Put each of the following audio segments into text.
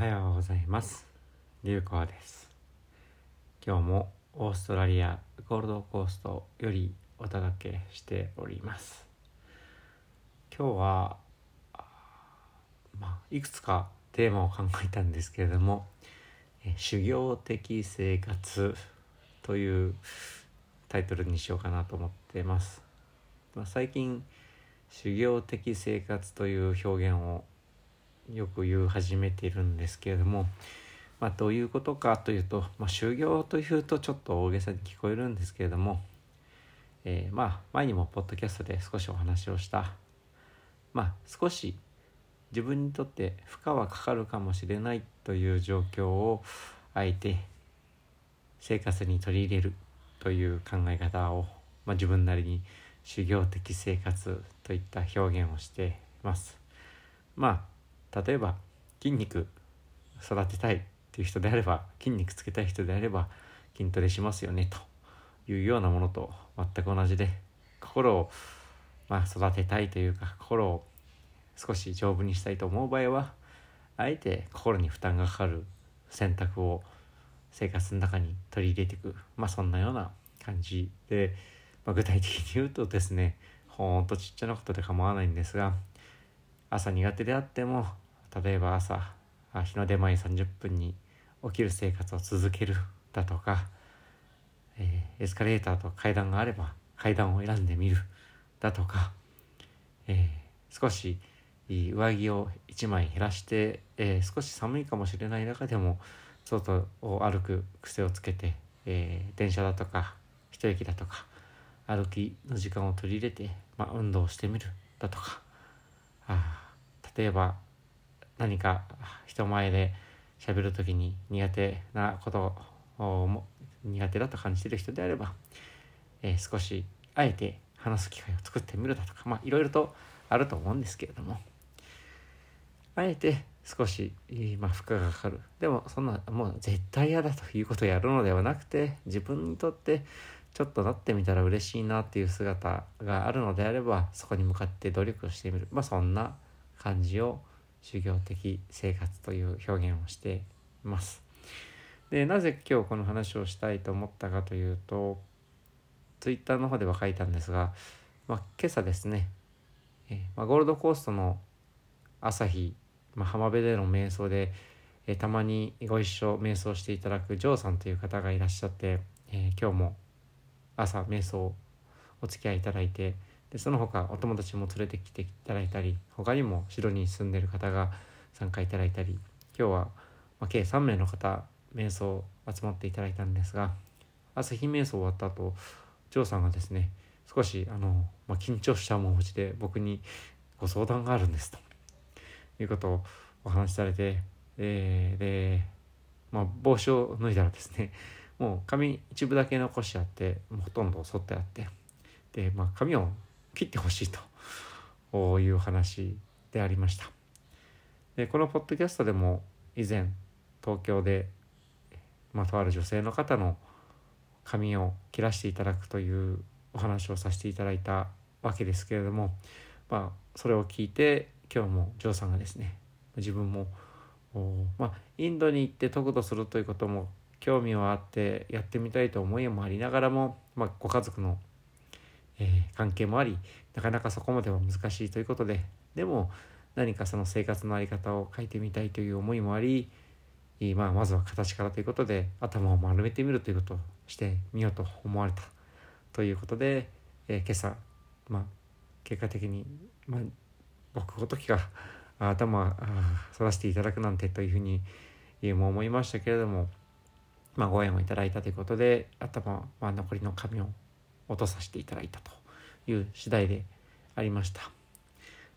はようございます。流行です今日もオーストラリアゴールドコーストよりお届けしております。今日はまあいくつかテーマを考えたんですけれども修行的生活というタイトルにしようかなと思ってます、まあ、最近修行的生活という表現をよく言う始めてるんですけれども、まあ、どういうことかというと、まあ、修行というとちょっと大げさに聞こえるんですけれども、えー、まあ前にもポッドキャストで少しお話をした、まあ、少し自分にとって負荷はかかるかもしれないという状況をあえて生活に取り入れるという考え方を、まあ、自分なりに修行的生活といった表現をしています。まあ例えば筋肉育てたいっていう人であれば筋肉つけたい人であれば筋トレしますよねというようなものと全く同じで心をまあ育てたいというか心を少し丈夫にしたいと思う場合はあえて心に負担がかかる選択を生活の中に取り入れていくまあそんなような感じで、まあ、具体的に言うとですねほんとちっちゃなことで構わないんですが朝苦手であっても例えば朝日の出前30分に起きる生活を続けるだとか、えー、エスカレーターと階段があれば階段を選んでみるだとか、えー、少し上着を1枚減らして、えー、少し寒いかもしれない中でも外を歩く癖をつけて、えー、電車だとか一駅だとか歩きの時間を取り入れて、まあ、運動してみるだとかあ例えば何か人前で喋る時に苦手なことを苦手だと感じてる人であれば、えー、少しあえて話す機会を作ってみるだとかまあいろいろとあると思うんですけれどもあえて少し、まあ、負荷がかかる。でもそんなもう絶対嫌だということをやるのではなくて自分にとってちょっとなってみたら嬉しいなっていう姿があるのであればそこに向かって努力をしてみる。まあそんな感じを修行的生活という表現をしています。でなぜ今日この話をしたいと思ったかというとツイッターの方では書いたんですが、まあ、今朝ですね、え、まあ、ゴールドコーストの朝日、まあ、浜辺での瞑想で、え、たまにご一緒瞑想していただくジョーさんという方がいらっしゃって、えー、今日も朝瞑想お付き合いいただいてでその他お友達も連れてきていただいたり他にもシドニーに住んでる方が参加いただいたり今日は、ま、計3名の方瞑想集まっていただいたんですが朝日瞑想終わった後ジョーさんがですね少しあの、まあ、緊張した面持ちで僕にご相談があるんですということをお話しされて、えー、で、まあ、帽子を脱いだらですねもう髪一部だけ残しちゃってほとんど剃ってあってで、まあ、髪を切ってほしいという話でありました。でこのポッドキャストでも以前東京で、まあ、とある女性の方の髪を切らしていただくというお話をさせていただいたわけですけれども、まあ、それを聞いて今日もジョーさんがですね自分もまあ、インドに行って得度するということも興味はあってやってみたいと思いもありながらも、まあ、ご家族のえー、関係もありなかなかそこまでは難しいということででも何かその生活の在り方を変えてみたいという思いもあり、まあ、まずは形からということで頭を丸めてみるということをしてみようと思われたということで、えー、今朝、まあ、結果的に、まあ、僕ごときが頭反らせていただくなんてというふうにも思いましたけれども、まあ、ご縁をいただいたということで頭、まあ、残りの髪を落とさせていただいたという次第でありました。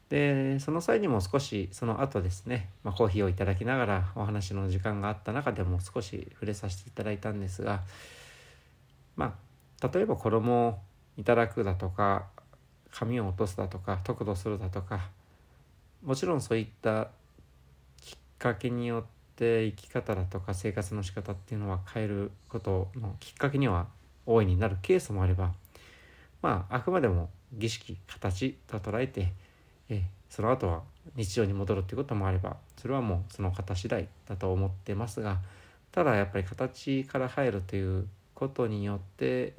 でその際にも少しその後ですね、まあ、コーヒーをいただきながらお話の時間があった中でも少し触れさせていただいたんですがまあ例えば衣をいただくだとか髪を落とすだとか得度するだとかもちろんそういったきっかけによって生き方だとか生活の仕方っていうのは変えることのきっかけには大いになるケースもあればまああくまでも儀式形と捉えて、えその後は日常に戻るっていうこともあればそれはもうその方次第だと思ってますがただやっぱり形から入るということによって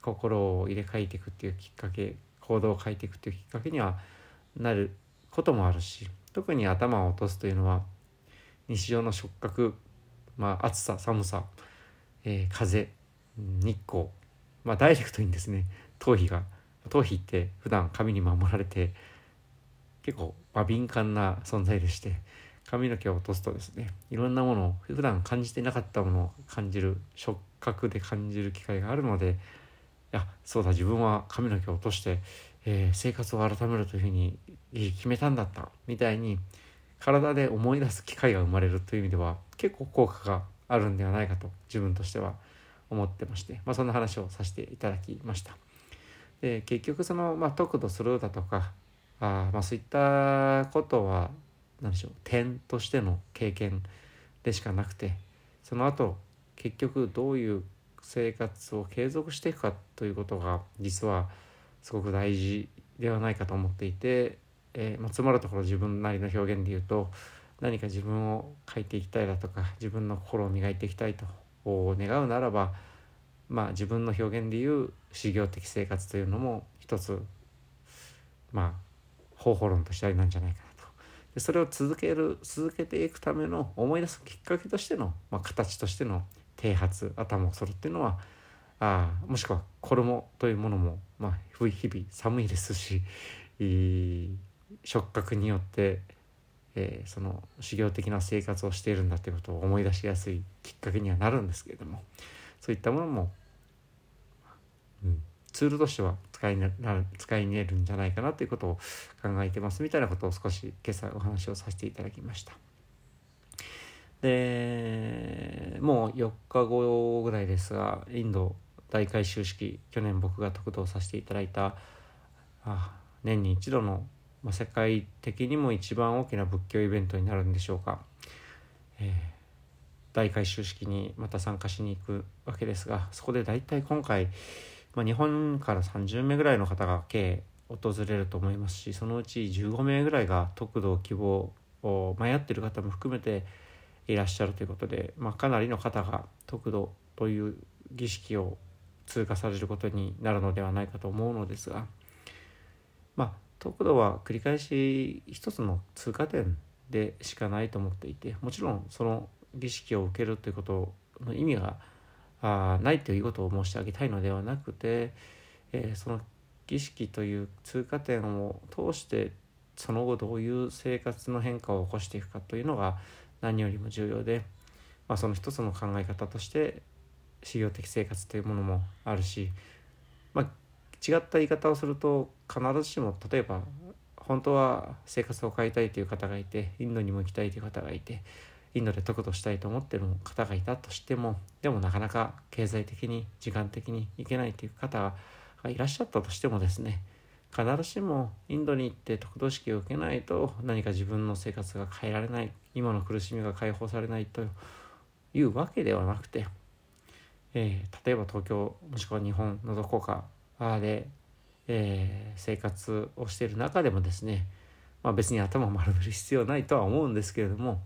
心を入れ替えていくっていうきっかけ行動を変えていくっていうきっかけにはなることもあるし特に頭を落とすというのは日常の触覚、まあ、暑さ寒さ、えー、風日光、まあ、ダイレクトにですね頭皮が頭皮って普段髪に守られて結構、まあ、敏感な存在でして髪の毛を落とすとですねいろんなものを普段感じてなかったものを感じる触覚で感じる機会があるのでいやそうだ自分は髪の毛を落として、えー、生活を改めるというふうに決めたんだったみたいに体で思い出す機会が生まれるという意味では結構効果があるんではないかと自分としては思ってまして、まあ、そんな話をさせていただきました。で結局その、まあ、得度するだとかあ、まあ、そういったことは何でしょう点としての経験でしかなくてその後結局どういう生活を継続していくかということが実はすごく大事ではないかと思っていて、えー、まあ、つまるところ自分なりの表現で言うと何か自分を変えていきたいだとか自分の心を磨いていきたいと願うならばまあ自分の表現でいう修行的生活というのも一つまあ方法論としてありなんじゃないかなと。でそれを続ける続けていくための思い出すきっかけとしての、まあ、形としての剃髪頭を剃るっていうのはあもしくは衣というものも、まあ、日々寒いですし触覚によってえー、その修行的な生活をしているんだということを思い出しやすいきっかけにはなるんですけれどもそういったものも、ツールとしては使いな使いれるんじゃないかなということを考えてますみたいなことを少し今朝お話をさせていただきました。でもう4日後ぐらいですがインド大改修式去年僕が特導させていただいたあ年に一度のまあ、世界的にも一番大きな仏教イベントになるんでしょうか、えー、大改修式にまた参加しに行くわけですがそこで大体今回、まあ、日本から30名ぐらいの方が計訪れると思いますしそのうち15名ぐらいが得度希望を迷っている方も含めていらっしゃるということで、まあ、かなりの方が得度という儀式を通過されることになるのではないかと思うのですがまあ速度は繰り返し一つの通過点でしかないと思っていてもちろんその儀式を受けるということの意味があないということを申し上げたいのではなくて、えー、その儀式という通過点を通してその後どういう生活の変化を起こしていくかというのが何よりも重要で、まあ、その一つの考え方として修行的生活というものもあるし、まあ、違った言い方をすると必ずしも例えば本当は生活を変えたいという方がいてインドにも行きたいという方がいてインドで得度したいと思ってる方がいたとしてもでもなかなか経済的に時間的に行けないという方がいらっしゃったとしてもですね必ずしもインドに行って得度式を受けないと何か自分の生活が変えられない今の苦しみが解放されないというわけではなくて、えー、例えば東京もしくは日本のどこかで、えー、生活をしている中でもですね、まあ、別に頭を丸める必要ないとは思うんですけれども、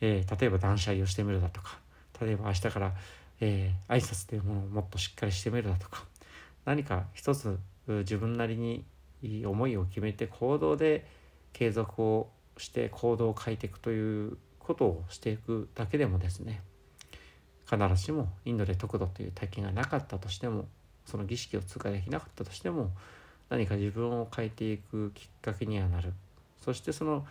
えー、例えば断捨離をしてみるだとか例えば明日から、えー、挨拶というものをもっとしっかりしてみるだとか何か一つ自分なりに思いを決めて行動で継続をして行動を変えていくということをしていくだけでもですね必ずしもインドで得度という体験がなかったとしてもその儀式を通過できなかったとしても何か自分を変えていくきっかけにはなる。そしてその、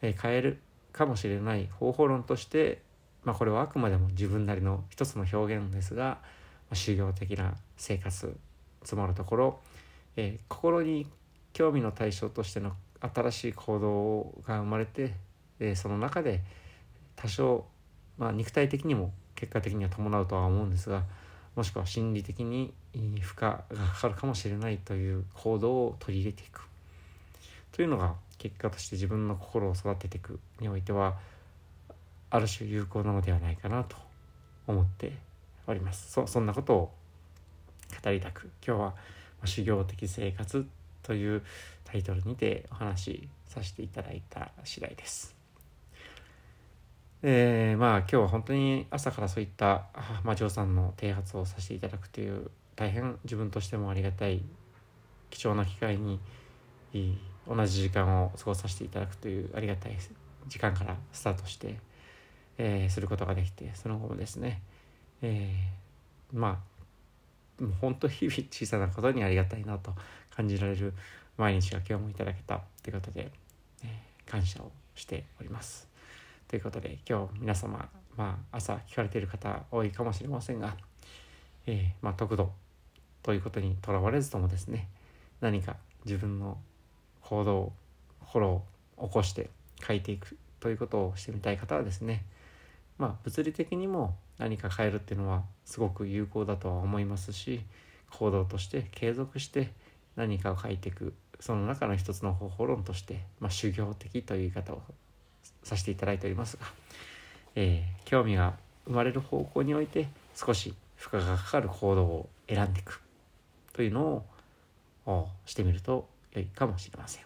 え変えるかもしれない方法論として、まあ、これはあくまでも自分なりの一つの表現ですが、まあ、修行的な生活つまるところ、えー、心に興味の対象としての新しい行動が生まれて、えー、その中で多少、まあ、肉体的にも結果的には伴うとは思うんですがもしくは心理的に負荷がかかるかもしれないという行動を取り入れていく。というのが結果として自分の心を育てていくにおいてはある種有効なのではないかなと思っておりますそそんなことを語りたく今日は修行的生活というタイトルにてお話しさせていただいた次第です。えー、まあ今日は本当に朝からそういった魔女さんの啓発をさせていただくという大変自分としてもありがたい貴重な機会に同じ時間を過ごさせていただくというありがたい時間からスタートして、えー、することができてその後もですね、えー、まあもう本当日々小さなことにありがたいなと感じられる毎日が今日もいただけたということで、えー、感謝をしております。ということで今日皆様、まあ、朝聞かれている方多いかもしれませんが、えー、まあ、得度ということにとらわれずともですね何か自分の行動フォロー起こして書いていくということをしてみたい方はですねまあ物理的にも何か変えるっていうのはすごく有効だとは思いますし行動として継続して何かを書いていくその中の一つの方法論として、まあ、修行的という言い方をさせていただいておりますが、えー、興味が生まれる方向において少し負荷がかかる行動を選んでいくというのをしてみると良いかもしれません。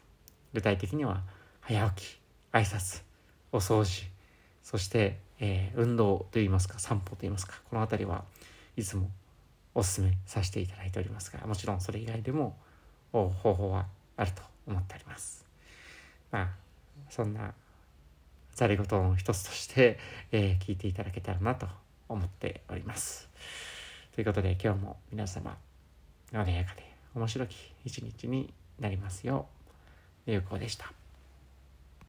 具体的には早起き挨拶お掃除そして、えー、運動といいますか散歩といいますかこの辺りはいつもおすすめさせていただいておりますがもちろんそれ以外でも方法はあると思っております。まあそんなざれ言の一つとして、えー、聞いていただけたらなと思っております。ということで今日も皆様穏やかで面白き一日になりますよう有効でした。